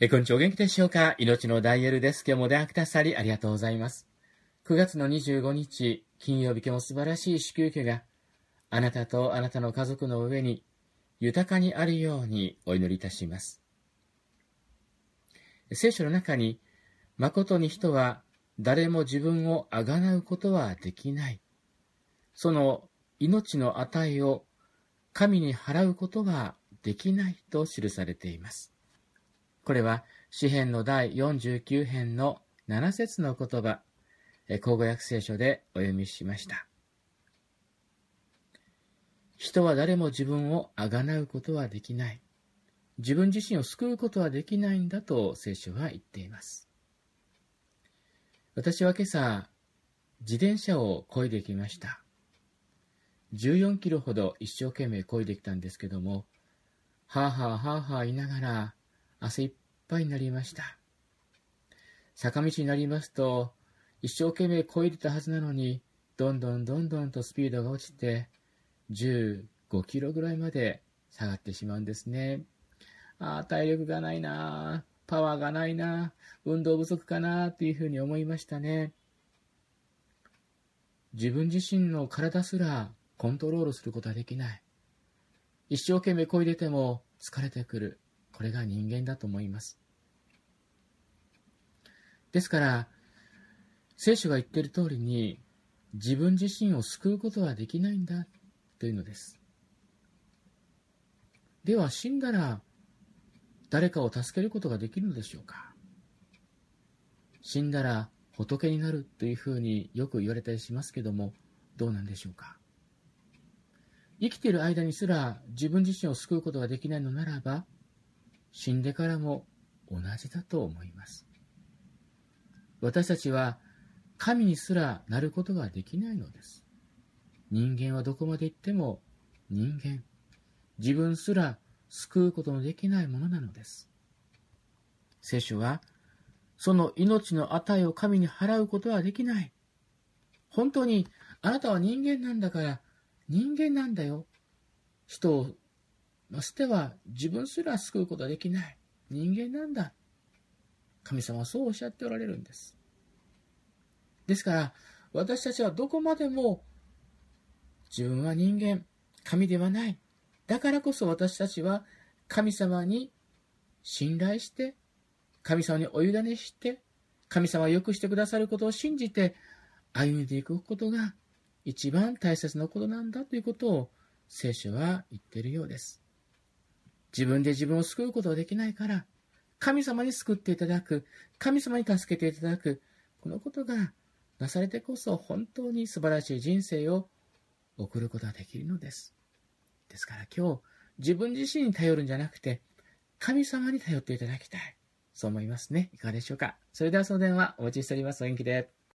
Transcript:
え、こんにちは。お元気でしょうか？命のダイヤルです。今日もお電話くださりありがとうございます。9月の25日、金曜日、今日も素晴らしい祝福があなたとあなたの家族の上に豊かにあるようにお祈りいたします。聖書の中に、誠に人は誰も自分をあがなうことはできない。その命の値を神に払うことはできないと記されています。これは詩篇の第49編の7節の言葉、口語訳聖書でお読みしました。人は誰も自分をあがなうことはできない。自分自身を救うことはできないんだと聖書は言っています。私は今朝、自転車を漕いできました。14キロほど一生懸命漕いできたんですけども、はあはあはあはあ言いながら汗いっぱいになりました。坂道になりますと、一生懸命漕いでたはずなのに、どんどんどんどんとスピードが落ちて、15キロぐらいまで下がってしまうんですね。ああ、体力がないなパワーがないな運動不足かなっていうふうに思いましたね。自分自身の体すらコントロールすることはできない。一生懸命漕いでても疲れてくる。これが人間だと思います。ですから、聖書が言っている通りに、自分自身を救うことはできないんだというのです。では、死んだら誰かを助けることができるのでしょうか死んだら仏になるというふうによく言われたりしますけども、どうなんでしょうか生きている間にすら自分自身を救うことができないのならば、死んでからも同じだと思います。私たちは神にすらなることができないのです。人間はどこまで行っても人間。自分すら救うことのできないものなのです。聖書は、その命の値を神に払うことはできない。本当にあなたは人間なんだから人間なんだよ。人をましては自分すら救うことはできない。人間なんだ。神様はそうおっしゃっておられるんです。ですから、私たちはどこまでも自分は人間、神ではない。だからこそ私たちは神様に信頼して、神様にお委ねして、神様を良くしてくださることを信じて歩んでいくことが一番大切なことなんだということを聖書は言っているようです。自分で自分を救うことができないから、神様に救っていただく、神様に助けていただく、このことがなされてこそ本当に素晴らしい人生を送ることができるのです。ですから今日、自分自身に頼るんじゃなくて、神様に頼っていただきたい。そう思いますね。いかがでしょうか。それではその電話お待ちしております。お元気で。